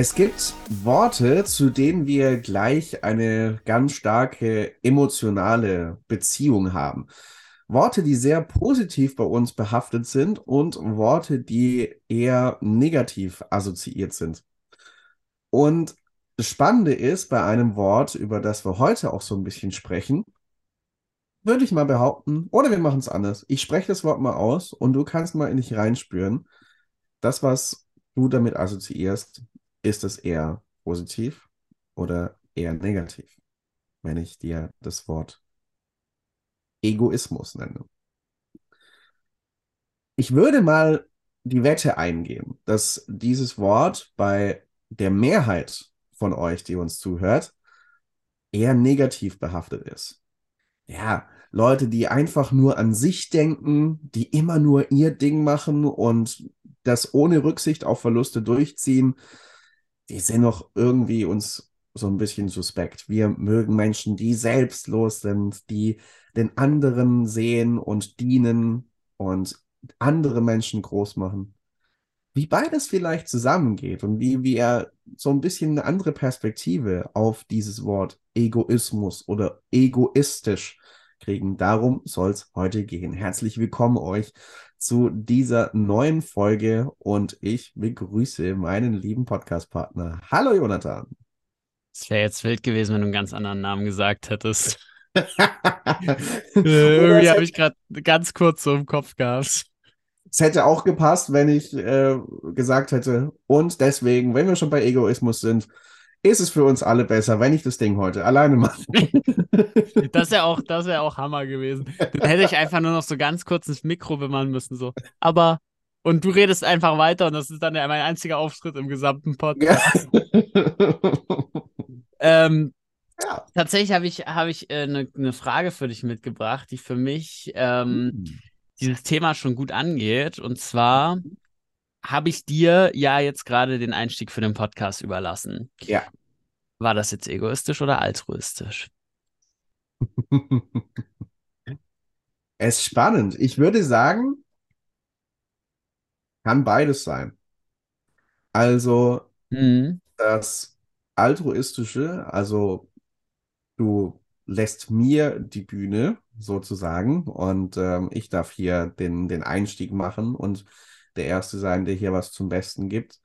Es gibt Worte, zu denen wir gleich eine ganz starke emotionale Beziehung haben. Worte, die sehr positiv bei uns behaftet sind und Worte, die eher negativ assoziiert sind. Und das Spannende ist, bei einem Wort, über das wir heute auch so ein bisschen sprechen, würde ich mal behaupten, oder wir machen es anders. Ich spreche das Wort mal aus und du kannst mal in dich reinspüren. Das, was du damit assoziierst, ist es eher positiv oder eher negativ, wenn ich dir das Wort Egoismus nenne? Ich würde mal die Wette eingehen, dass dieses Wort bei der Mehrheit von euch, die uns zuhört, eher negativ behaftet ist. Ja, Leute, die einfach nur an sich denken, die immer nur ihr Ding machen und das ohne Rücksicht auf Verluste durchziehen, die sind noch irgendwie uns so ein bisschen suspekt. Wir mögen Menschen, die selbstlos sind, die den anderen sehen und dienen und andere Menschen groß machen. Wie beides vielleicht zusammengeht und wie wir so ein bisschen eine andere Perspektive auf dieses Wort Egoismus oder egoistisch kriegen. Darum soll es heute gehen. Herzlich willkommen euch zu dieser neuen Folge und ich begrüße meinen lieben Podcast-Partner. Hallo Jonathan. Es wäre jetzt wild gewesen, wenn du einen ganz anderen Namen gesagt hättest. äh, irgendwie habe ich gerade ganz kurz so im Kopf gehabt. Es hätte auch gepasst, wenn ich äh, gesagt hätte, und deswegen, wenn wir schon bei Egoismus sind, ist es für uns alle besser, wenn ich das Ding heute alleine mache. das wäre auch, wär auch Hammer gewesen. Dann hätte ich einfach nur noch so ganz kurz ins Mikro bemannen müssen. So. Aber, und du redest einfach weiter und das ist dann mein einziger Auftritt im gesamten Podcast. Ähm, ja. Tatsächlich habe ich, hab ich eine äh, ne, ne Frage für dich mitgebracht, die für mich ähm, mhm. dieses Thema schon gut angeht. Und zwar, habe ich dir ja jetzt gerade den Einstieg für den Podcast überlassen. Ja. War das jetzt egoistisch oder altruistisch? es ist spannend. Ich würde sagen, kann beides sein. Also mhm. das altruistische, also du lässt mir die Bühne sozusagen und ähm, ich darf hier den, den Einstieg machen und der Erste sein, der hier was zum Besten gibt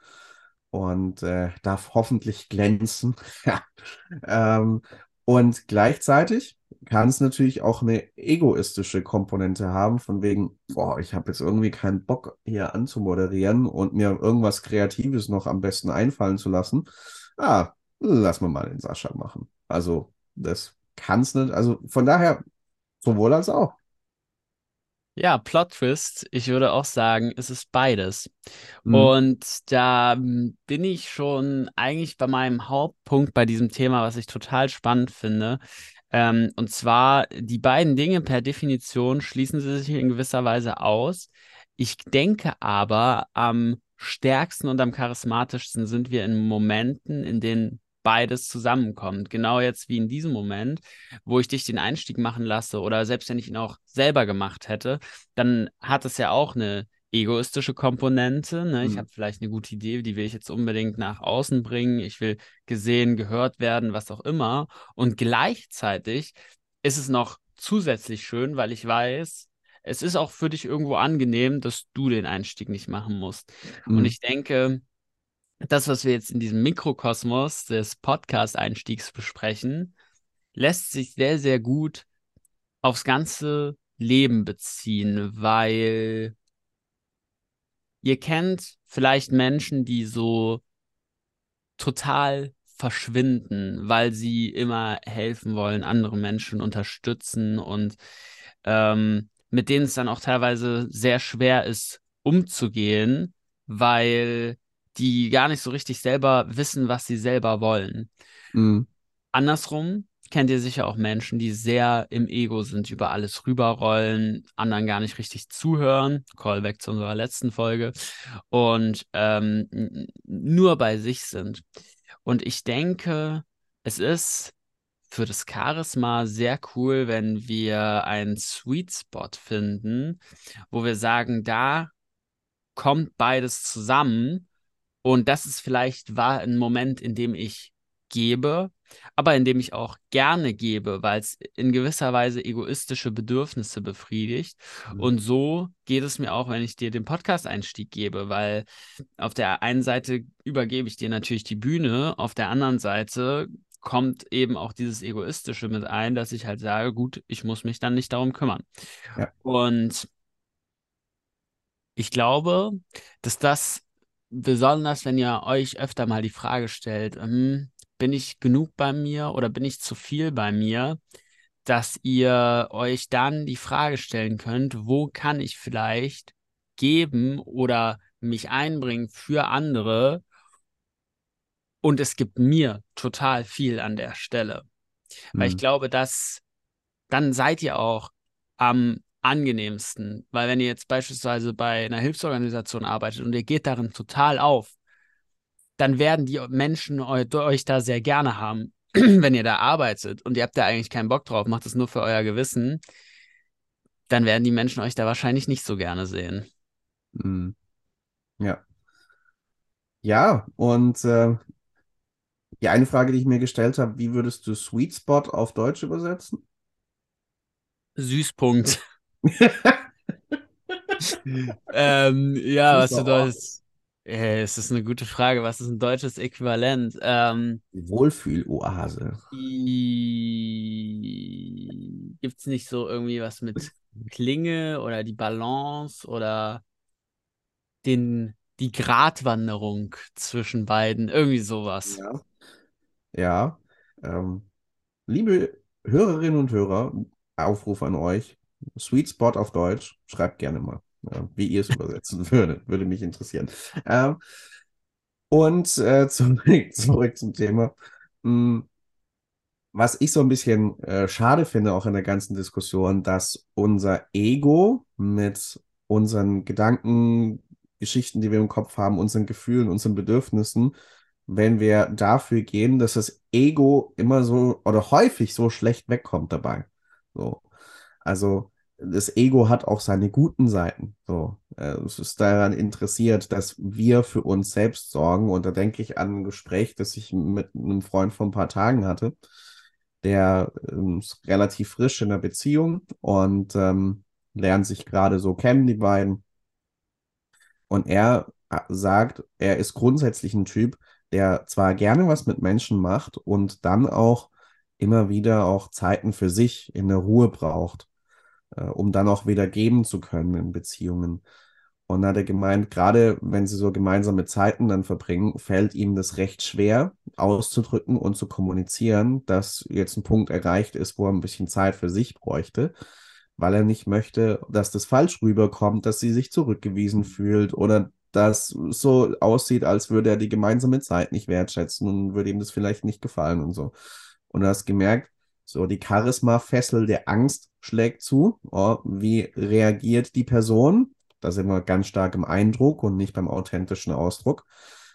und äh, darf hoffentlich glänzen. ähm, und gleichzeitig kann es natürlich auch eine egoistische Komponente haben, von wegen, boah, ich habe jetzt irgendwie keinen Bock hier anzumoderieren und mir irgendwas Kreatives noch am besten einfallen zu lassen. Ah, lass mal mal den Sascha machen. Also, das kann es nicht. Also von daher, sowohl als auch. Ja, Plot Twist. Ich würde auch sagen, es ist beides. Mhm. Und da hm, bin ich schon eigentlich bei meinem Hauptpunkt bei diesem Thema, was ich total spannend finde. Ähm, und zwar, die beiden Dinge per Definition schließen sie sich in gewisser Weise aus. Ich denke aber, am stärksten und am charismatischsten sind wir in Momenten, in denen beides zusammenkommt. Genau jetzt wie in diesem Moment, wo ich dich den Einstieg machen lasse oder selbst wenn ich ihn auch selber gemacht hätte, dann hat es ja auch eine egoistische Komponente. Ne? Ich mhm. habe vielleicht eine gute Idee, die will ich jetzt unbedingt nach außen bringen. Ich will gesehen, gehört werden, was auch immer. Und gleichzeitig ist es noch zusätzlich schön, weil ich weiß, es ist auch für dich irgendwo angenehm, dass du den Einstieg nicht machen musst. Mhm. Und ich denke, das, was wir jetzt in diesem Mikrokosmos des Podcast-Einstiegs besprechen, lässt sich sehr, sehr gut aufs ganze Leben beziehen, weil ihr kennt vielleicht Menschen, die so total verschwinden, weil sie immer helfen wollen, andere Menschen unterstützen und ähm, mit denen es dann auch teilweise sehr schwer ist, umzugehen, weil die gar nicht so richtig selber wissen, was sie selber wollen. Mhm. Andersrum kennt ihr sicher auch Menschen, die sehr im Ego sind, über alles rüberrollen, anderen gar nicht richtig zuhören. Callback zu unserer letzten Folge. Und ähm, nur bei sich sind. Und ich denke, es ist für das Charisma sehr cool, wenn wir einen Sweet Spot finden, wo wir sagen, da kommt beides zusammen Und das ist vielleicht war ein Moment, in dem ich gebe, aber in dem ich auch gerne gebe, weil es in gewisser Weise egoistische Bedürfnisse befriedigt. Mhm. Und so geht es mir auch, wenn ich dir den Podcast-Einstieg gebe, weil auf der einen Seite übergebe ich dir natürlich die Bühne, auf der anderen Seite kommt eben auch dieses Egoistische mit ein, dass ich halt sage, gut, ich muss mich dann nicht darum kümmern. Ja. Und ich glaube, dass das besonders, wenn ihr euch öfter mal die Frage stellt, hm, bin ich genug bei mir oder bin ich zu viel bei mir, dass ihr euch dann die Frage stellen könnt, wo kann ich vielleicht geben oder mich einbringen für andere und es gibt mir total viel an der Stelle. Mhm. Weil ich mhm. glaube, dass dann seid ihr auch am angenehmsten. Weil wenn ihr jetzt beispielsweise bei einer Hilfsorganisation arbeitet und ihr geht darin total auf, dann werden die Menschen euch da sehr gerne haben, wenn ihr da arbeitet und ihr habt da eigentlich keinen Bock drauf, macht es nur für euer Gewissen, dann werden die Menschen euch da wahrscheinlich nicht so gerne sehen. Mhm. Ja. Ja, und äh, die eine Frage, die ich mir gestellt habe, wie würdest du Sweet Spot auf Deutsch übersetzen? Süßpunkt. Ähm, ja, was bedeutet. Äh, es ist eine gute Frage. Was ist ein deutsches Äquivalent? Ähm, Wohlfühloase. Gibt es nicht so irgendwie was mit Klinge oder die Balance oder den, die Gratwanderung zwischen beiden? Irgendwie sowas. Ja. Ja. Ähm, liebe Hörerinnen und Hörer, Aufruf an euch. Sweet Spot auf Deutsch. Schreibt gerne mal wie ihr es übersetzen würdet. Würde mich interessieren. Ähm, und äh, zurück, zurück zum Thema. Hm, was ich so ein bisschen äh, schade finde, auch in der ganzen Diskussion, dass unser Ego mit unseren Gedanken, Geschichten, die wir im Kopf haben, unseren Gefühlen, unseren Bedürfnissen, wenn wir dafür gehen, dass das Ego immer so oder häufig so schlecht wegkommt dabei. So. Also das Ego hat auch seine guten Seiten. So, äh, es ist daran interessiert, dass wir für uns selbst sorgen. Und da denke ich an ein Gespräch, das ich mit einem Freund vor ein paar Tagen hatte. Der ähm, ist relativ frisch in der Beziehung und ähm, lernt sich gerade so kennen, die beiden. Und er äh, sagt, er ist grundsätzlich ein Typ, der zwar gerne was mit Menschen macht und dann auch immer wieder auch Zeiten für sich in der Ruhe braucht äh, um dann auch wieder geben zu können in Beziehungen. Und da hat er gemeint, gerade wenn sie so gemeinsame Zeiten dann verbringen, fällt ihm das recht schwer auszudrücken und zu kommunizieren, dass jetzt ein Punkt erreicht ist, wo er ein bisschen Zeit für sich bräuchte, weil er nicht möchte, dass das falsch rüberkommt, dass sie sich zurückgewiesen fühlt oder dass so aussieht, als würde er die gemeinsame Zeit nicht wertschätzen und würde ihm das vielleicht nicht gefallen und so. Und du hast gemerkt, so, die Charisma-Fessel der Angst schlägt zu. Oh, wie reagiert die Person? Da sind wir ganz stark im Eindruck und nicht beim authentischen Ausdruck.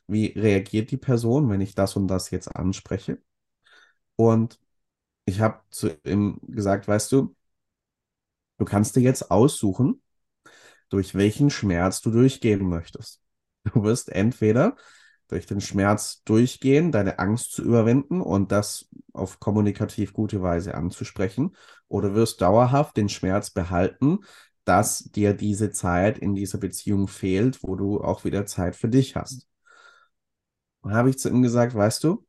Wie reagiert die Person, wenn ich das und das jetzt anspreche? Und ich habe zu ihm gesagt, weißt du, du kannst dir jetzt aussuchen, durch welchen Schmerz du durchgehen möchtest. Du wirst entweder durch den Schmerz durchgehen, deine Angst zu überwinden und das auf kommunikativ gute Weise anzusprechen, oder wirst dauerhaft den Schmerz behalten, dass dir diese Zeit in dieser Beziehung fehlt, wo du auch wieder Zeit für dich hast. Und habe ich zu ihm gesagt, weißt du,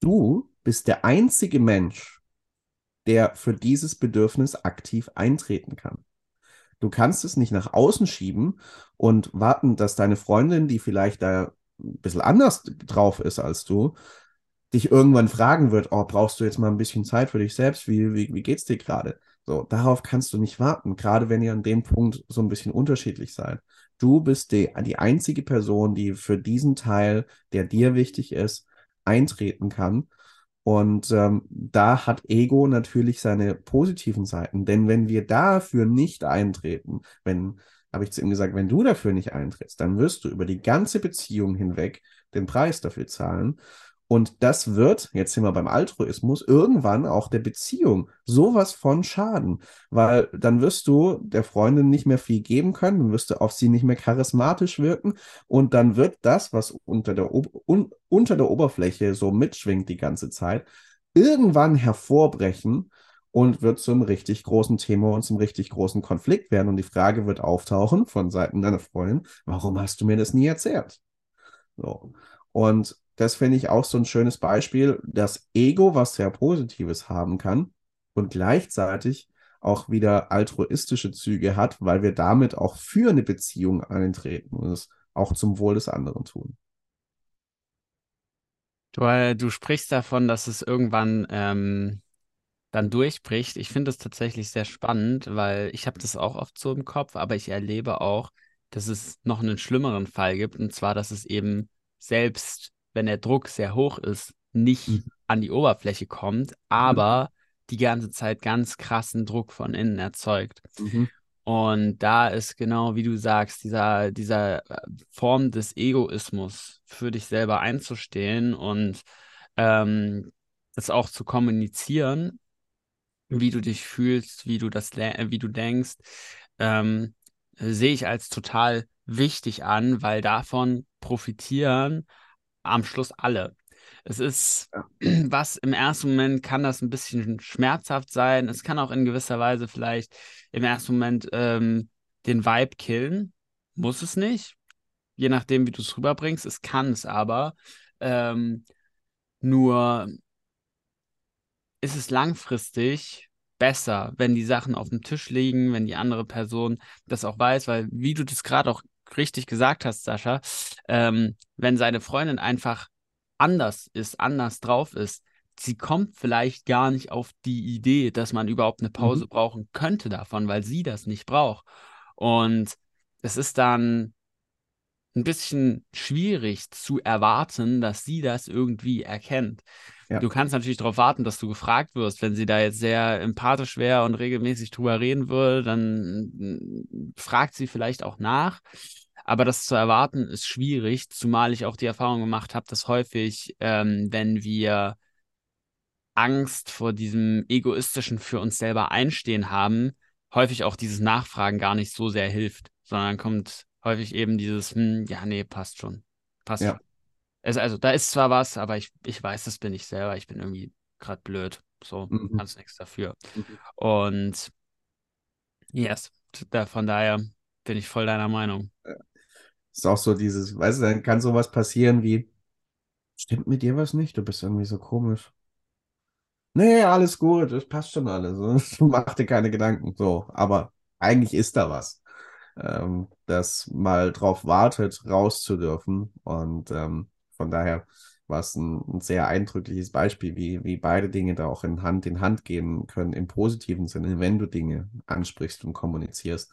du bist der einzige Mensch, der für dieses Bedürfnis aktiv eintreten kann. Du kannst es nicht nach außen schieben und warten, dass deine Freundin, die vielleicht da ein bisschen anders drauf ist als du, dich irgendwann fragen wird, oh, brauchst du jetzt mal ein bisschen Zeit für dich selbst? Wie, wie, wie geht's dir gerade? So, darauf kannst du nicht warten, gerade wenn ihr an dem Punkt so ein bisschen unterschiedlich seid. Du bist die, die einzige Person, die für diesen Teil, der dir wichtig ist, eintreten kann. Und ähm, da hat Ego natürlich seine positiven Seiten. Denn wenn wir dafür nicht eintreten, wenn, habe ich zu ihm gesagt, wenn du dafür nicht eintrittst, dann wirst du über die ganze Beziehung hinweg den Preis dafür zahlen. Und das wird, jetzt sind wir beim Altruismus, irgendwann auch der Beziehung sowas von schaden, weil dann wirst du der Freundin nicht mehr viel geben können, dann wirst du auf sie nicht mehr charismatisch wirken und dann wird das, was unter der, un unter der Oberfläche so mitschwingt die ganze Zeit, irgendwann hervorbrechen und wird zum richtig großen Thema und zum richtig großen Konflikt werden. Und die Frage wird auftauchen von Seiten deiner Freundin, warum hast du mir das nie erzählt? So. Und das finde ich auch so ein schönes Beispiel, das Ego, was sehr Positives haben kann und gleichzeitig auch wieder altruistische Züge hat, weil wir damit auch für eine Beziehung eintreten und es auch zum Wohl des anderen tun. Du, äh, du sprichst davon, dass es irgendwann ähm, dann durchbricht. Ich finde es tatsächlich sehr spannend, weil ich habe das auch oft so im Kopf, aber ich erlebe auch, dass es noch einen schlimmeren Fall gibt, und zwar, dass es eben selbst wenn der Druck sehr hoch ist, nicht mhm. an die Oberfläche kommt, aber mhm. die ganze Zeit ganz krassen Druck von innen erzeugt. Mhm. Und da ist genau, wie du sagst, dieser, dieser äh, Form des Egoismus für dich selber einzustehen und ähm, das auch zu kommunizieren, wie du dich fühlst, wie du das, wie du denkst, ähm, sehe ich als total wichtig an, weil davon profitieren am Schluss alle. Es ist was im ersten Moment kann das ein bisschen schmerzhaft sein. Es kann auch in gewisser Weise vielleicht im ersten Moment ähm, den Vibe killen. Muss es nicht. Je nachdem, wie du es rüberbringst. Es kann es aber. Ähm, nur ist es langfristig besser, wenn die Sachen auf dem Tisch liegen, wenn die andere Person das auch weiß, weil wie du das gerade auch richtig gesagt hast, Sascha, ähm, wenn seine Freundin einfach anders ist, anders drauf ist, sie kommt vielleicht gar nicht auf die Idee, dass man überhaupt eine Pause mhm. brauchen könnte davon, weil sie das nicht braucht. Und es ist dann ein bisschen schwierig zu erwarten, dass sie das irgendwie erkennt. Ja. Du kannst natürlich darauf warten, dass du gefragt wirst. Wenn sie da jetzt sehr empathisch wäre und regelmäßig drüber reden würde, dann mm, fragt sie vielleicht auch nach. Aber das zu erwarten ist schwierig, zumal ich auch die Erfahrung gemacht habe, dass häufig, ähm, wenn wir Angst vor diesem egoistischen für uns selber einstehen haben, häufig auch dieses Nachfragen gar nicht so sehr hilft, sondern kommt häufig eben dieses, hm, ja, nee, passt schon. Passt ja. schon. Also, also, da ist zwar was, aber ich, ich weiß, das bin ich selber. Ich bin irgendwie gerade blöd. So, mhm. kannst nichts dafür. Mhm. Und yes, da, von daher bin ich voll deiner Meinung. Ist auch so dieses, weißt du, dann kann sowas passieren wie, stimmt mit dir was nicht? Du bist irgendwie so komisch. Nee, alles gut, das passt schon alles. Mach dir keine Gedanken. So, aber eigentlich ist da was ähm, das mal drauf wartet, raus zu dürfen. Und ähm, von daher war es ein, ein, sehr eindrückliches Beispiel, wie, wie beide Dinge da auch in Hand in Hand gehen können, im positiven Sinne, wenn du Dinge ansprichst und kommunizierst.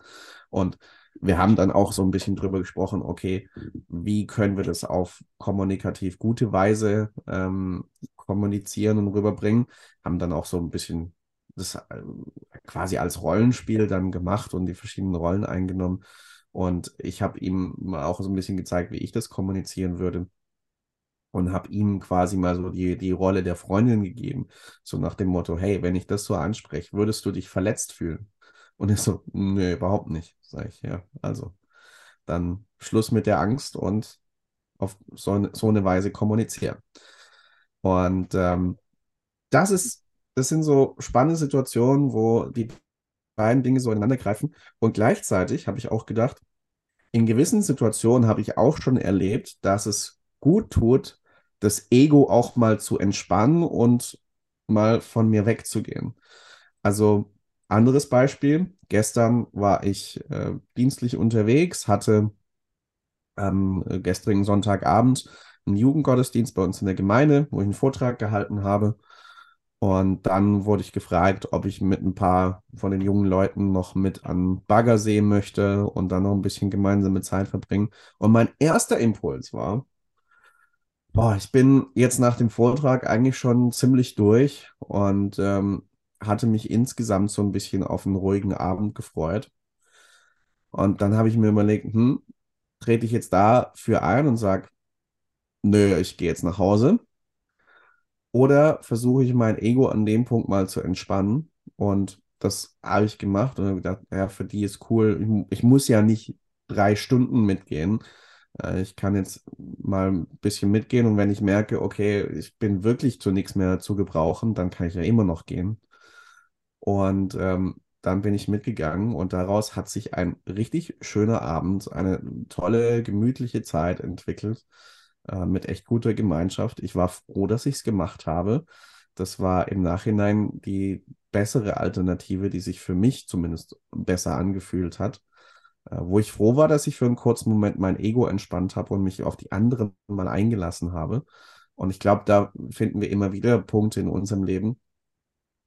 Und wir haben dann auch so ein bisschen drüber gesprochen, okay, wie können wir das auf kommunikativ gute Weise ähm, kommunizieren und rüberbringen, haben dann auch so ein bisschen das äh, quasi als Rollenspiel dann gemacht und die verschiedenen Rollen eingenommen. Und ich habe ihm auch so ein bisschen gezeigt, wie ich das kommunizieren würde. Und habe ihm quasi mal so die, die Rolle der Freundin gegeben. So nach dem Motto, hey, wenn ich das so anspreche, würdest du dich verletzt fühlen? Und er so, nee, überhaupt nicht. Sag ich, ja, also dann Schluss mit der Angst und auf so, so eine Weise kommunizieren. Und ähm, das ist das sind so spannende Situationen, wo die beiden Dinge so ineinander greifen. Und gleichzeitig habe ich auch gedacht, in gewissen Situationen habe ich auch schon erlebt, dass es gut tut, das Ego auch mal zu entspannen und mal von mir wegzugehen. Also anderes Beispiel, gestern war ich äh, dienstlich unterwegs, hatte am äh, gestrigen Sonntagabend einen Jugendgottesdienst bei uns in der Gemeinde, wo ich einen Vortrag gehalten habe. Und dann wurde ich gefragt, ob ich mit ein paar von den jungen Leuten noch mit an Baggersee möchte und dann noch ein bisschen gemeinsame Zeit verbringen. Und mein erster Impuls war, boah, ich bin jetzt nach dem Vortrag eigentlich schon ziemlich durch und ähm, hatte mich insgesamt so ein bisschen auf einen ruhigen Abend gefreut. Und dann habe ich mir überlegt, hm, trete ich jetzt dafür ein und sage, nö, ich gehe jetzt nach Hause Oder versuche ich mein Ego an dem Punkt mal zu entspannen und das habe ich gemacht und habe gedacht, ja, für die ist cool. Ich, ich muss ja nicht drei Stunden mitgehen. Äh, ich kann jetzt mal ein bisschen mitgehen und wenn ich merke, okay, ich bin wirklich zu nichts mehr zu gebrauchen, dann kann ich ja immer noch gehen. Und ähm, dann bin ich mitgegangen und daraus hat sich ein richtig schöner Abend, eine tolle, gemütliche Zeit entwickelt äh, mit echt guter Gemeinschaft. Ich war froh, dass ich es gemacht habe. Das war im Nachhinein die bessere Alternative, die sich für mich zumindest besser angefühlt hat. Äh, wo ich froh war, dass ich für einen kurzen Moment mein Ego entspannt habe und mich auf die anderen mal eingelassen habe. Und ich glaube, da finden wir immer wieder Punkte in unserem Leben,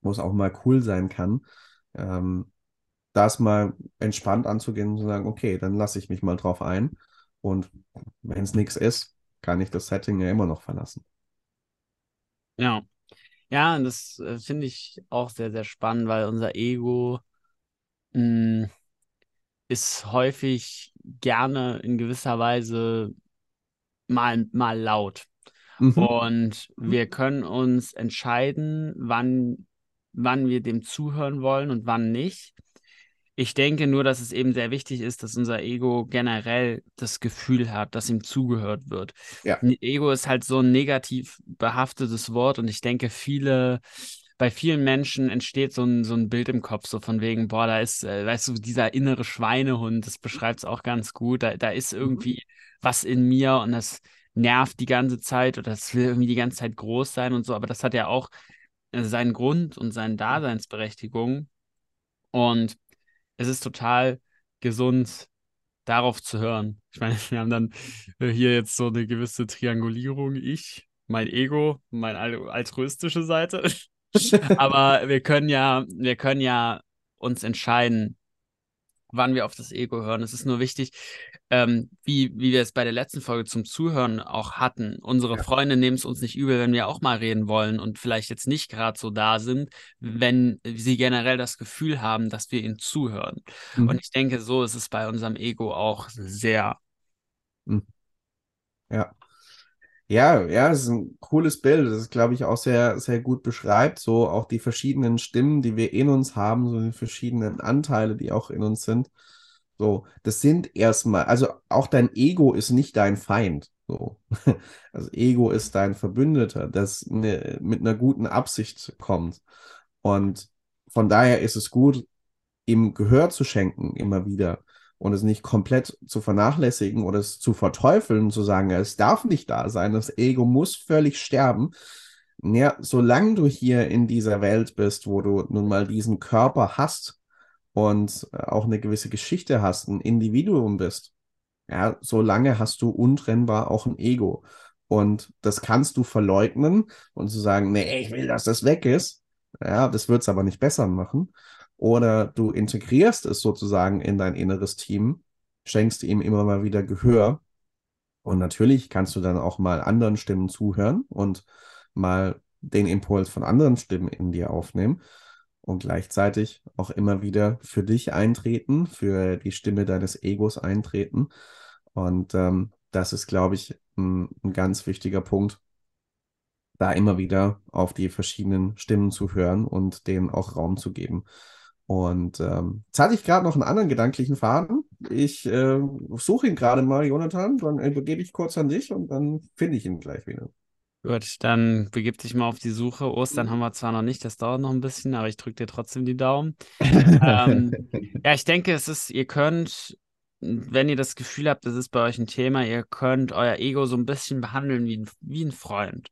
wo es auch mal cool sein kann, ähm, das mal entspannt anzugehen und zu sagen, okay, dann lasse ich mich mal drauf ein. Und wenn es nichts ist, kann ich das Setting ja immer noch verlassen. Ja. Ja, und das äh, finde ich auch sehr, sehr spannend, weil unser Ego mh, mm, ist häufig gerne in gewisser Weise mal, mal laut. Mhm. Und mhm. wir können uns entscheiden, wann, wann wir dem zuhören wollen und wann nicht. Ich denke nur, dass es eben sehr wichtig ist, dass unser Ego generell das Gefühl hat, dass ihm zugehört wird. Ja. Ego ist halt so ein negativ behaftetes Wort und ich denke, viele, bei vielen Menschen entsteht so ein, so ein Bild im Kopf, so von wegen, boah, da ist, äh, weißt du, dieser innere Schweinehund, das beschreibt es auch ganz gut. Da, da ist mhm. irgendwie was in mir und das nervt die ganze Zeit oder das will irgendwie die ganze Zeit groß sein und so, aber das hat ja auch äh, seinen Grund und seine Daseinsberechtigung. Und es ist total gesund, darauf zu hören. Ich meine, wir haben dann äh, hier jetzt so eine gewisse Triangulierung. Ich, mein Ego, meine altruistische Seite. Aber wir können ja, wir können ja uns entscheiden, wann wir auf das Ego hören. Es ist nur wichtig, ähm, wie, wie wir es bei der letzten Folge zum Zuhören auch hatten. Unsere ja. Freunde nehmen es uns nicht übel, wenn wir auch mal reden wollen und vielleicht jetzt nicht gerade so da sind, wenn sie generell das Gefühl haben, dass wir ihnen zuhören. Mhm. Und ich denke, so ist es bei unserem Ego auch sehr. Mhm. Ja. Ja, ja, das ist ein cooles Bild, das ist, glaube ich, auch sehr, sehr gut beschreibt, so auch die verschiedenen Stimmen, die wir in uns haben, so die verschiedenen Anteile, die auch in uns sind. So, das sind erstmal, also auch dein Ego ist nicht dein Feind. So. Also Ego ist dein Verbündeter, das ne, mit einer guten Absicht kommt. Und von daher ist es gut, ihm Gehör zu schenken, immer wieder. Und es nicht komplett zu vernachlässigen oder es zu verteufeln, zu sagen, es darf nicht da sein, das Ego muss völlig sterben. Ja, solange du hier in dieser Welt bist, wo du nun mal diesen Körper hast, und äh, auch eine gewisse Geschichte hast, ein Individuum bist, ja, solange hast du untrennbar auch ein Ego. Und das kannst du verleugnen und zu sagen, nee, ich will, dass das weg ist. Ja, das wird es aber nicht besser machen. Oder du integrierst es sozusagen in dein inneres Team, schenkst ihm immer mal wieder Gehör. Und natürlich kannst du dann auch mal anderen Stimmen zuhören und mal den Impuls von anderen Stimmen in dir aufnehmen und gleichzeitig auch immer wieder für dich eintreten, für die Stimme deines Egos eintreten. Und ähm, das ist, glaube ich, ein, ein, ganz wichtiger Punkt, da immer wieder auf die verschiedenen Stimmen zu hören und denen auch Raum zu geben. Und ähm, jetzt hatte ich gerade noch einen anderen gedanklichen Faden. Ich äh, suche ihn gerade mal, Jonathan, dann übergebe ich kurz an dich und dann finde ich ihn gleich wieder. Gut, dann begib dich mal auf die Suche. Ostern haben wir zwar noch nicht, das dauert noch ein bisschen, aber ich drücke dir trotzdem die Daumen. ähm, ja, ich denke, es ist, ihr könnt, wenn ihr das Gefühl habt, das ist bei euch ein Thema, ihr könnt euer Ego so ein bisschen behandeln wie ein, wie ein Freund.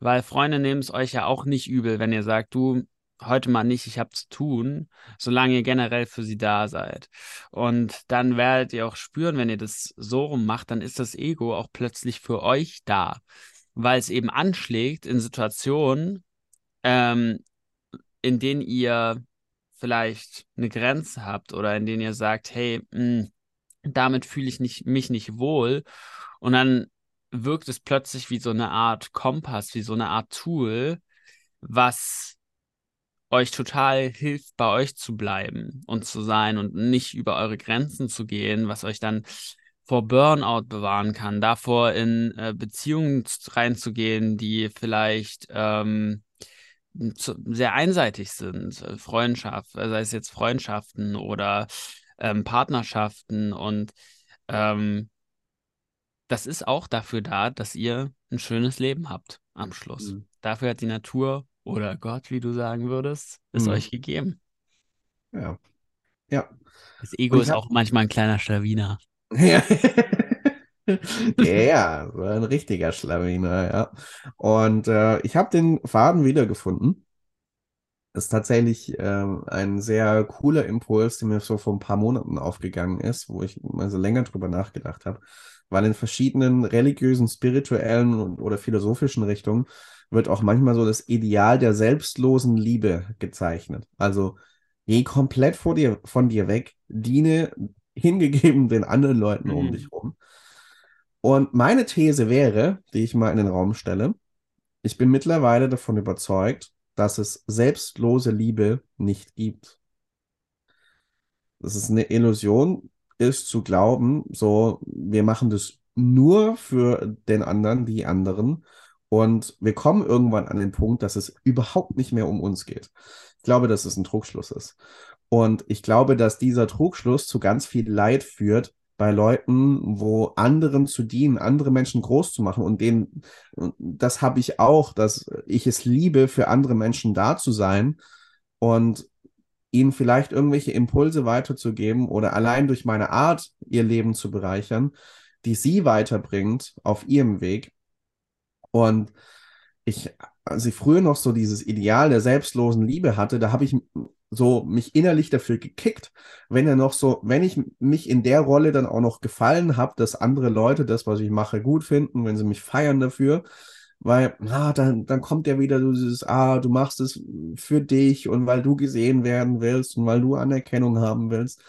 Weil Freunde nehmen es euch ja auch nicht übel, wenn ihr sagt, du, heute mal nicht, ich habe zu tun, solange ihr generell für sie da seid. Und dann werdet ihr auch spüren, wenn ihr das so rum macht, dann ist das Ego auch plötzlich für euch da weil es eben anschlägt in Situationen, ähm, in denen ihr vielleicht eine Grenze habt oder in denen ihr sagt, hey, mh, hm, damit fühle ich nicht, mich nicht wohl. Und dann wirkt es plötzlich wie so eine Art Kompass, wie so eine Art Tool, was euch total hilft, bei euch zu bleiben und zu sein und nicht über eure Grenzen zu gehen, was euch dann vor Burnout bewahren kann, davor in äh, Beziehungen reinzugehen, die vielleicht ähm, zu, sehr einseitig sind, äh, Freundschaft, äh, sei es jetzt Freundschaften oder ähm, Partnerschaften und ähm, das ist auch dafür da, dass ihr ein schönes Leben habt am Schluss. Mhm. Dafür hat die Natur oder Gott, wie du sagen würdest, es mhm. euch gegeben. Ja. Ja. Das Ego ist auch manchmal ein kleiner Schlawiner. Ja. ja, so ein richtiger Schlawiner, ja. Und äh, ich habe den Faden wiedergefunden. Das ist tatsächlich äh, ein sehr cooler Impuls, der mir so vor ein paar Monaten aufgegangen ist, wo ich mal so länger drüber nachgedacht habe. Weil in verschiedenen religiösen, spirituellen und, oder philosophischen Richtungen wird auch manchmal so das Ideal der selbstlosen Liebe gezeichnet. Also geh komplett vor dir, von dir weg, diene hingegeben den anderen Leuten mhm. um dich rum. Und meine These wäre, die ich mal in den Raum stelle, ich bin mittlerweile davon überzeugt, dass es selbstlose Liebe nicht gibt. Dass es eine Illusion ist zu glauben, so, wir machen das nur für den anderen, die anderen. Und wir kommen irgendwann an den Punkt, dass es überhaupt nicht mehr um uns geht. Ich glaube, dass es ein Trugschluss ist. Und ich glaube, dass dieser Trugschluss zu ganz viel Leid führt bei Leuten, wo anderen zu dienen, andere Menschen groß zu machen. Und denen, das habe ich auch, dass ich es liebe, für andere Menschen da zu sein und ihnen vielleicht irgendwelche Impulse weiterzugeben oder allein durch meine Art, ihr Leben zu bereichern, die sie weiterbringt auf ihrem Weg. Und ich, als ich früher noch so dieses Ideal der selbstlosen Liebe hatte, da habe ich so mich innerlich dafür gekickt, wenn er noch so, wenn ich mich in der Rolle dann auch noch gefallen habe, dass andere Leute das, was ich mache, gut finden, wenn sie mich feiern dafür, weil, ah, dann, dann kommt ja wieder dieses, ah, du machst es für dich und weil du gesehen werden willst und weil du Anerkennung haben willst.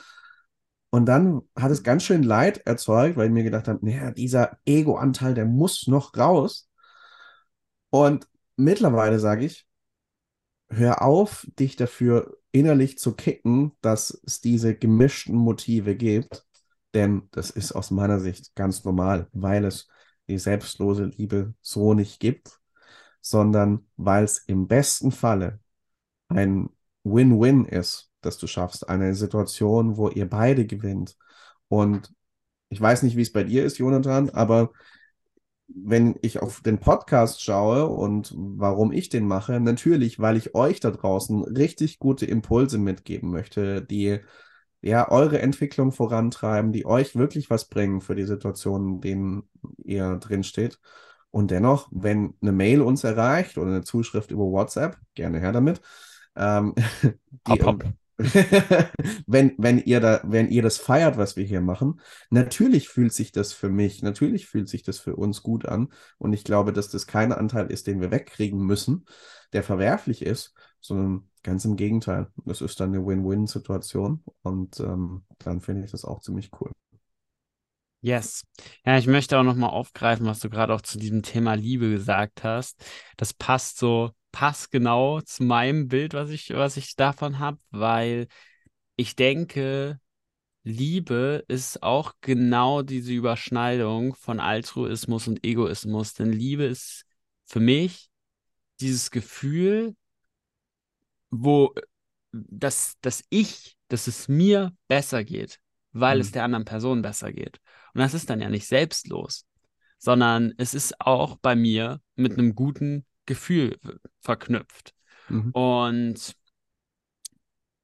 Und dann hat es ganz schön Leid erzeugt, weil ich mir gedacht habe, naja, dieser Ego-Anteil, der muss noch raus. Und mittlerweile sage ich, hör auf, dich dafür innerlich zu kicken, dass es diese gemischten Motive gibt. Denn das ist aus meiner Sicht ganz normal, weil es die selbstlose Liebe so nicht gibt, sondern weil es im besten Falle ein Win-Win ist, dass du schaffst. Eine Situation, wo ihr beide gewinnt. Und ich weiß nicht, wie es bei dir ist, Jonathan, aber wenn ich auf den Podcast schaue und warum ich den mache, natürlich, weil ich euch da draußen richtig gute Impulse mitgeben möchte, die ja eure Entwicklung vorantreiben, die euch wirklich was bringen für die Situationen, in denen ihr drin steht. Und dennoch, wenn eine Mail uns erreicht oder eine Zuschrift über WhatsApp, gerne her damit. Ähm, die, hopp, hopp. wenn, wenn, ihr da, wenn ihr das feiert, was wir hier machen, natürlich fühlt sich das für mich, natürlich fühlt sich das für uns gut an. Und ich glaube, dass das kein Anteil ist, den wir wegkriegen müssen, der verwerflich ist, sondern ganz im Gegenteil. Das ist dann eine Win-Win-Situation. Und ähm, dann finde ich das auch ziemlich cool. Yes. Ja, ich möchte auch nochmal aufgreifen, was du gerade auch zu diesem Thema Liebe gesagt hast. Das passt so passt genau zu meinem Bild, was ich, was ich davon habe, weil ich denke, Liebe ist auch genau diese Überschneidung von Altruismus und Egoismus. Denn Liebe ist für mich dieses Gefühl, wo dass, dass ich, dass es mir besser geht, weil mhm. es der anderen Person besser geht. Und das ist dann ja nicht selbstlos, sondern es ist auch bei mir mit einem guten Gefühl verknüpft. Mhm. Und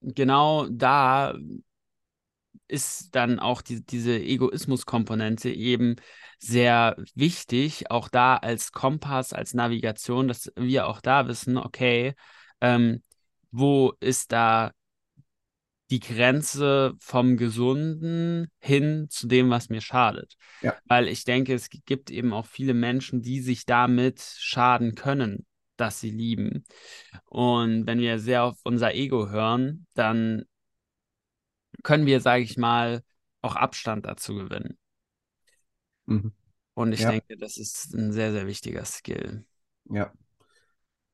genau da ist dann auch die, diese Egoismus-Komponente eben sehr wichtig, auch da als Kompass, als Navigation, dass wir auch da wissen, okay, ähm, wo ist da die Grenze vom Gesunden hin zu dem, was mir schadet. Ja. Weil ich denke, es gibt eben auch viele Menschen, die sich damit schaden können, dass sie lieben. Und wenn wir sehr auf unser Ego hören, dann können wir, sage ich mal, auch Abstand dazu gewinnen. Mhm. Und ich ja. denke, das ist ein sehr, sehr wichtiger Skill. Ja.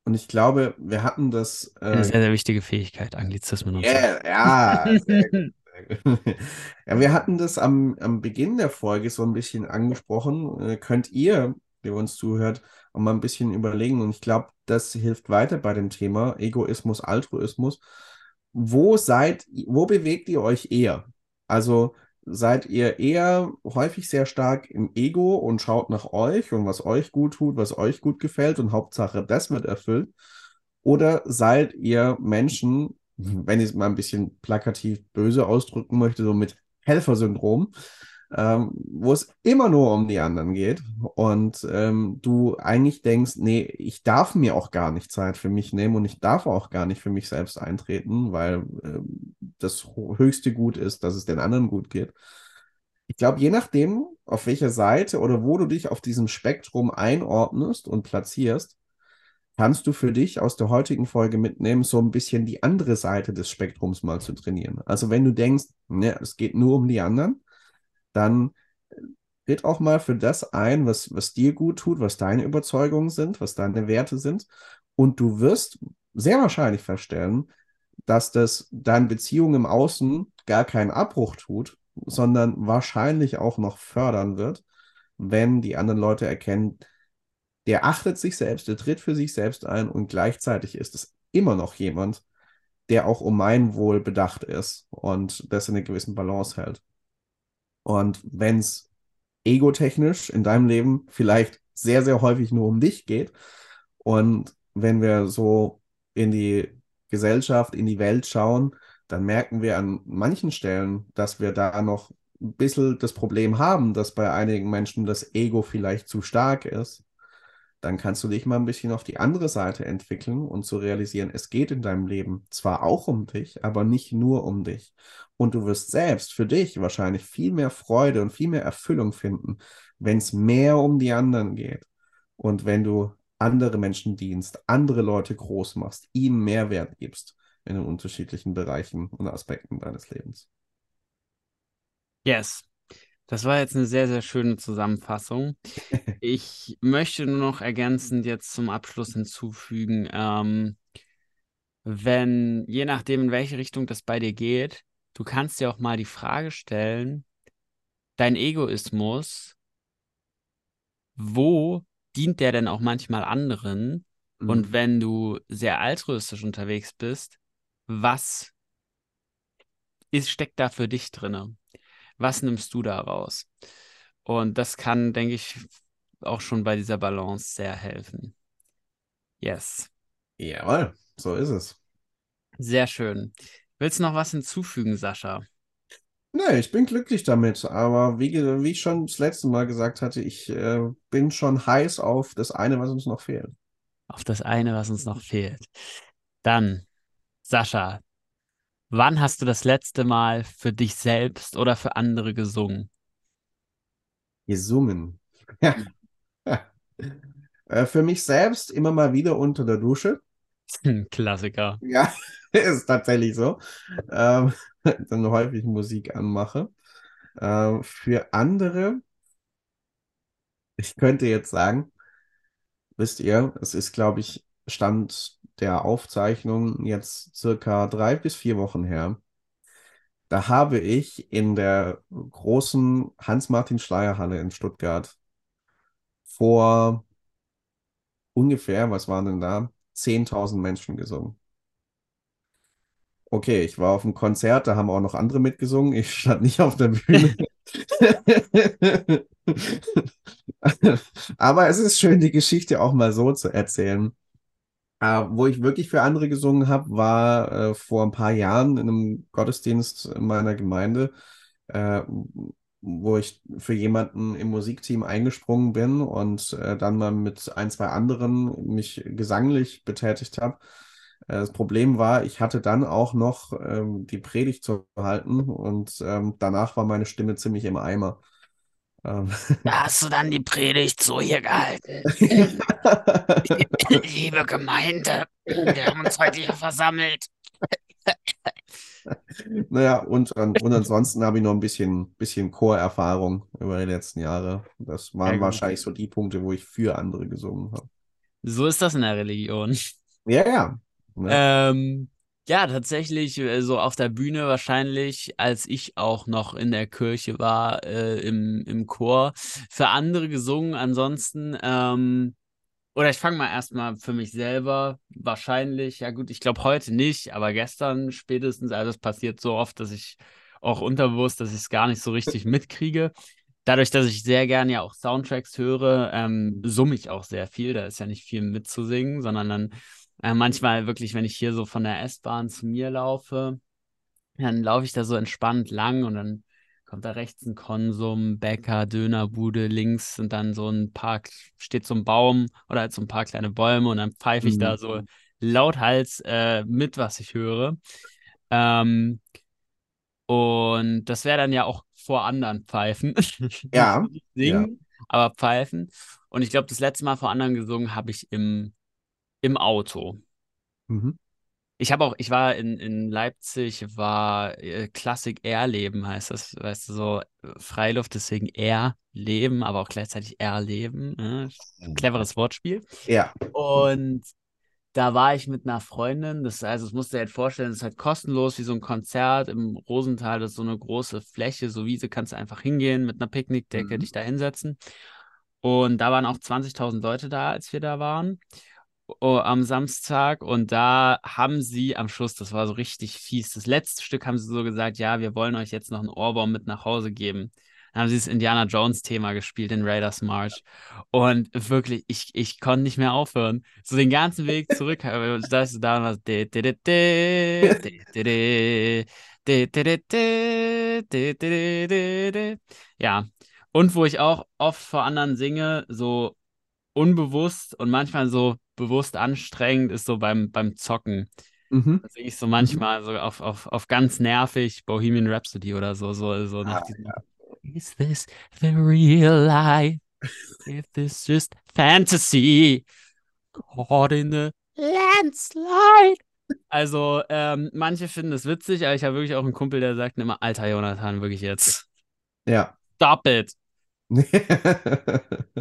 Und ich glaube, wir hatten das. Äh, Eine sehr, sehr wichtige Fähigkeit, Anglizismen und yeah, so. Ja, sehr gut, sehr ja, wir hatten das am, am Beginn der Folge so ein bisschen angesprochen. Äh, könnt ihr, der uns zuhört, auch mal ein bisschen überlegen. Und ich glaube, das hilft weiter bei dem Thema Egoismus, Altruismus. Wo seid, wo bewegt ihr euch eher? Also seid ihr eher häufig sehr stark im Ego und schaut nach euch und was euch gut tut, was euch gut gefällt und Hauptsache, das wird erfüllt? Oder seid ihr Menschen, wenn ich es mal ein bisschen plakativ böse ausdrücken möchte, so mit Helfersyndrom, ähm, wo es immer nur um die anderen geht und ähm, du eigentlich denkst, nee, ich darf mir auch gar nicht Zeit für mich nehmen und ich darf auch gar nicht für mich selbst eintreten, weil ähm, das höchste Gut ist, dass es den anderen gut geht. Ich glaube, je nachdem, auf welcher Seite oder wo du dich auf diesem Spektrum einordnest und platzierst, kannst du für dich aus der heutigen Folge mitnehmen, so ein bisschen die andere Seite des Spektrums mal zu trainieren. Also wenn du denkst, ne, es geht nur um die anderen, dann tritt auch mal für das ein, was, was dir gut tut, was deine Überzeugungen sind, was deine Werte sind. Und du wirst sehr wahrscheinlich feststellen, dass das deinen Beziehungen im Außen gar keinen Abbruch tut, sondern wahrscheinlich auch noch fördern wird, wenn die anderen Leute erkennen, der achtet sich selbst, der tritt für sich selbst ein und gleichzeitig ist es immer noch jemand, der auch um mein Wohl bedacht ist und das in einer gewissen Balance hält. Und wenn es egotechnisch in deinem Leben vielleicht sehr, sehr häufig nur um dich geht und wenn wir so in die Gesellschaft, in die Welt schauen, dann merken wir an manchen Stellen, dass wir da noch ein bisschen das Problem haben, dass bei einigen Menschen das Ego vielleicht zu stark ist dann kannst du dich mal ein bisschen auf die andere Seite entwickeln und zu realisieren, es geht in deinem Leben zwar auch um dich, aber nicht nur um dich. Und du wirst selbst für dich wahrscheinlich viel mehr Freude und viel mehr Erfüllung finden, wenn es mehr um die anderen geht. Und wenn du andere Menschen dienst, andere Leute groß machst, ihnen Mehrwert gibst in den unterschiedlichen Bereichen und Aspekten deines Lebens. Yes, das war jetzt eine sehr, sehr schöne Zusammenfassung. Ich möchte nur noch ergänzend jetzt zum Abschluss hinzufügen, ähm, wenn, je nachdem, in welche Richtung das bei dir geht, du kannst dir auch mal die Frage stellen, dein Egoismus, wo dient der denn auch manchmal anderen? Mhm. Und wenn du sehr altruistisch unterwegs bist, was ist, steckt da für dich drin? Was nimmst du da raus? Und das kann, denke ich, auch schon bei dieser Balance sehr helfen. Yes. Jawohl, so ist es. Sehr schön. Willst du noch was hinzufügen, Sascha? Nee, ich bin glücklich damit, aber wie, wie ich schon das letzte Mal gesagt hatte, ich äh, bin schon heiß auf das eine, was uns noch fehlt. Auf das eine, was uns noch fehlt. Dann, Sascha, Wann hast du das letzte Mal für dich selbst oder für andere gesungen? Gesungen. Äh, für mich selbst immer mal wieder unter der Dusche. Klassiker. Ja, ist tatsächlich so. Ähm, dann häufig Musik anmache. Ähm, für andere, ich könnte jetzt sagen, wisst ihr, es ist, glaube ich, Stand der Aufzeichnung jetzt circa drei bis vier Wochen her. Da habe ich in der großen Hans-Martin-Schleyer-Halle in Stuttgart vor ungefähr, was waren denn da? 10.000 Menschen gesungen. Okay, ich war auf dem Konzert, da haben auch noch andere mitgesungen. Ich stand nicht auf der Bühne. Aber es ist schön, die Geschichte auch mal so zu erzählen. Äh, wo ich wirklich für andere gesungen habe, war äh, vor ein paar Jahren in einem Gottesdienst in meiner Gemeinde, äh, wo ich für jemanden im Musikteam eingesprungen bin und äh, dann mal mit ein, zwei anderen mich gesanglich betätigt habe. Äh, das Problem war, ich hatte dann auch noch ähm, die Predigt zu halten und ähm, danach war meine Stimme ziemlich im Eimer. Ähm. Da hast du dann die Predigt so hier gehalten. Liebe Gemeinde, wir haben uns heute hier versammelt. Naja, und, und ansonsten habe ich noch ein bisschen, bisschen Chorerfahrung über die letzten Jahre. Das waren ja, wahrscheinlich so die Punkte, wo ich für andere gesungen habe. So ist das in der Religion. Ja, ja. Ne? Ähm, Ja, tatsächlich, äh, so auf der Bühne wahrscheinlich, als ich auch noch in der Kirche war, äh, im, im Chor, für andere gesungen. Ansonsten, ähm, oder ich fange mal erstmal für mich selber. Wahrscheinlich, ja gut, ich glaube heute nicht, aber gestern spätestens, also es passiert so oft, dass ich auch unterbewusst, dass ich es gar nicht so richtig mitkriege. Dadurch, dass ich sehr gerne ja auch Soundtracks höre, ähm, summe ich auch sehr viel. Da ist ja nicht viel mitzusingen, sondern dann äh, manchmal wirklich, wenn ich hier so von der S-Bahn zu mir laufe, dann laufe ich da so entspannt lang und dann kommt da rechts ein Konsum, Bäcker, Dönerbude, links sind dann so ein paar, steht so ein Baum oder halt so ein paar kleine Bäume und dann pfeife ich mhm. da so lauthals äh, mit, was ich höre. Ähm, und das wäre dann ja auch vor anderen Pfeifen. Ja. Singen, ja. aber Pfeifen. Und ich glaube, das letzte Mal vor anderen gesungen habe ich im im Auto. Mhm. Ich habe auch, ich war in, in Leipzig, war äh, Classic Air Leben heißt das, weißt du, so Freiluft, deswegen Air Leben, aber auch gleichzeitig Air Leben. Ne? Cleveres Wortspiel. Ja. Und da war ich mit einer Freundin, das, also das musst du dir halt vorstellen, das ist halt kostenlos wie so ein Konzert im Rosental, das ist so eine große Fläche, so Wiese, kannst du einfach hingehen mit einer Picknickdecke, mhm. dich da hinsetzen. Und da waren auch 20.000 Leute da, als wir da waren oh, am Samstag und da haben sie am Schluss, das war so richtig fies, das letzte Stück haben sie so gesagt, ja, wir wollen euch jetzt noch einen Ohrbaum mit nach Hause geben. Dann haben sie das Indiana Jones Thema gespielt in Raiders March und wirklich, ich, ich konnte nicht mehr aufhören. So den ganzen Weg zurück, da ist da was ja, und wo ich auch oft vor anderen singe, so unbewusst und manchmal so bewusst anstrengend ist so beim, beim Zocken. Mhm. Da singe ich so manchmal so auf, auf, auf ganz nervig Bohemian Rhapsody oder so, so, so nach ah, diesem ja. Is this the real life? If this just fantasy? Caught in the landslide. Also, ähm, manche finden das witzig, aber ich habe wirklich auch einen Kumpel, der sagt immer, alter Jonathan, wirklich jetzt. Ja. Stop it.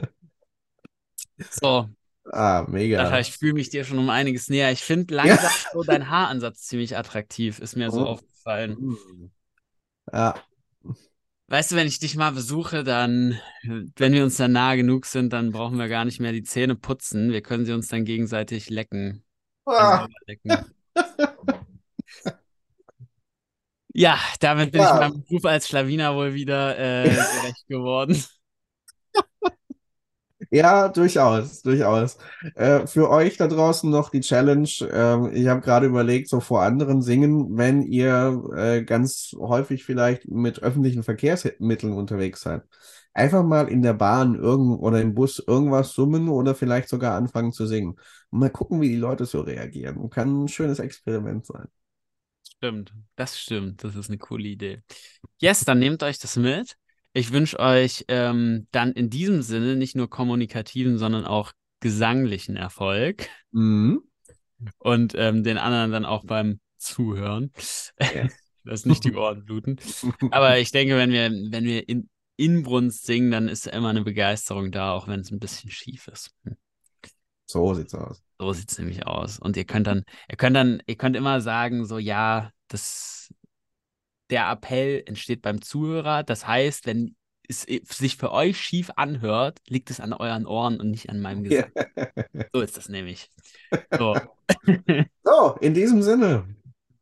So. Ah, mega. ich fühle mich dir schon um einiges näher. Ich finde langsam ja. so dein Haaransatz ziemlich attraktiv, ist mir oh. so aufgefallen. Hm. Ja. Weißt du, wenn ich dich mal besuche, dann, wenn wir uns dann nah genug sind, dann brauchen wir gar nicht mehr die Zähne putzen. Wir können sie uns dann gegenseitig lecken. Ah. lecken. ja, damit bin ja. ich meinem Beruf als Schlawiner wohl wieder äh, gerecht geworden. Ja, durchaus, durchaus. Äh, für euch da draußen noch die Challenge. Ähm, ich habe gerade überlegt, so vor anderen singen, wenn ihr äh, ganz häufig vielleicht mit öffentlichen Verkehrsmitteln unterwegs seid. Einfach mal in der Bahn irgend oder im Bus irgendwas summen oder vielleicht sogar anfangen zu singen. Und mal gucken, wie die Leute so reagieren. Kann ein schönes Experiment sein. Stimmt, das stimmt. Das ist eine coole Idee. Yes, dann nehmt euch das mit. Ich wünsche euch ähm, dann in diesem Sinne nicht nur kommunikativen, sondern auch gesanglichen Erfolg. Mhm. Und ähm, den anderen dann auch beim Zuhören. Ja. Dass nicht die Ohren bluten. Aber ich denke, wenn wir, wenn wir in Inbrunst singen, dann ist immer eine Begeisterung da, auch wenn es ein bisschen schief ist. Hm. So sieht's aus. So sieht's nämlich aus. Und ihr könnt dann, ihr könnt dann, ihr könnt immer sagen, so ja, das der Appell entsteht beim Zuhörer. Das heißt, wenn es sich für euch schief anhört, liegt es an euren Ohren und nicht an meinem Gesang. so ist das nämlich. So. so, in diesem Sinne.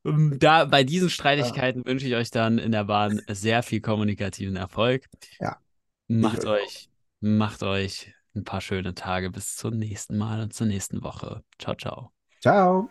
Da, bei diesen Streitigkeiten ja. wünsche ich euch dann in der Bahn sehr viel kommunikativen Erfolg. Ja. Macht euch, macht euch ein paar schöne Tage bis zum nächsten Mal und zur nächsten Woche. Ciao, ciao. Ciao.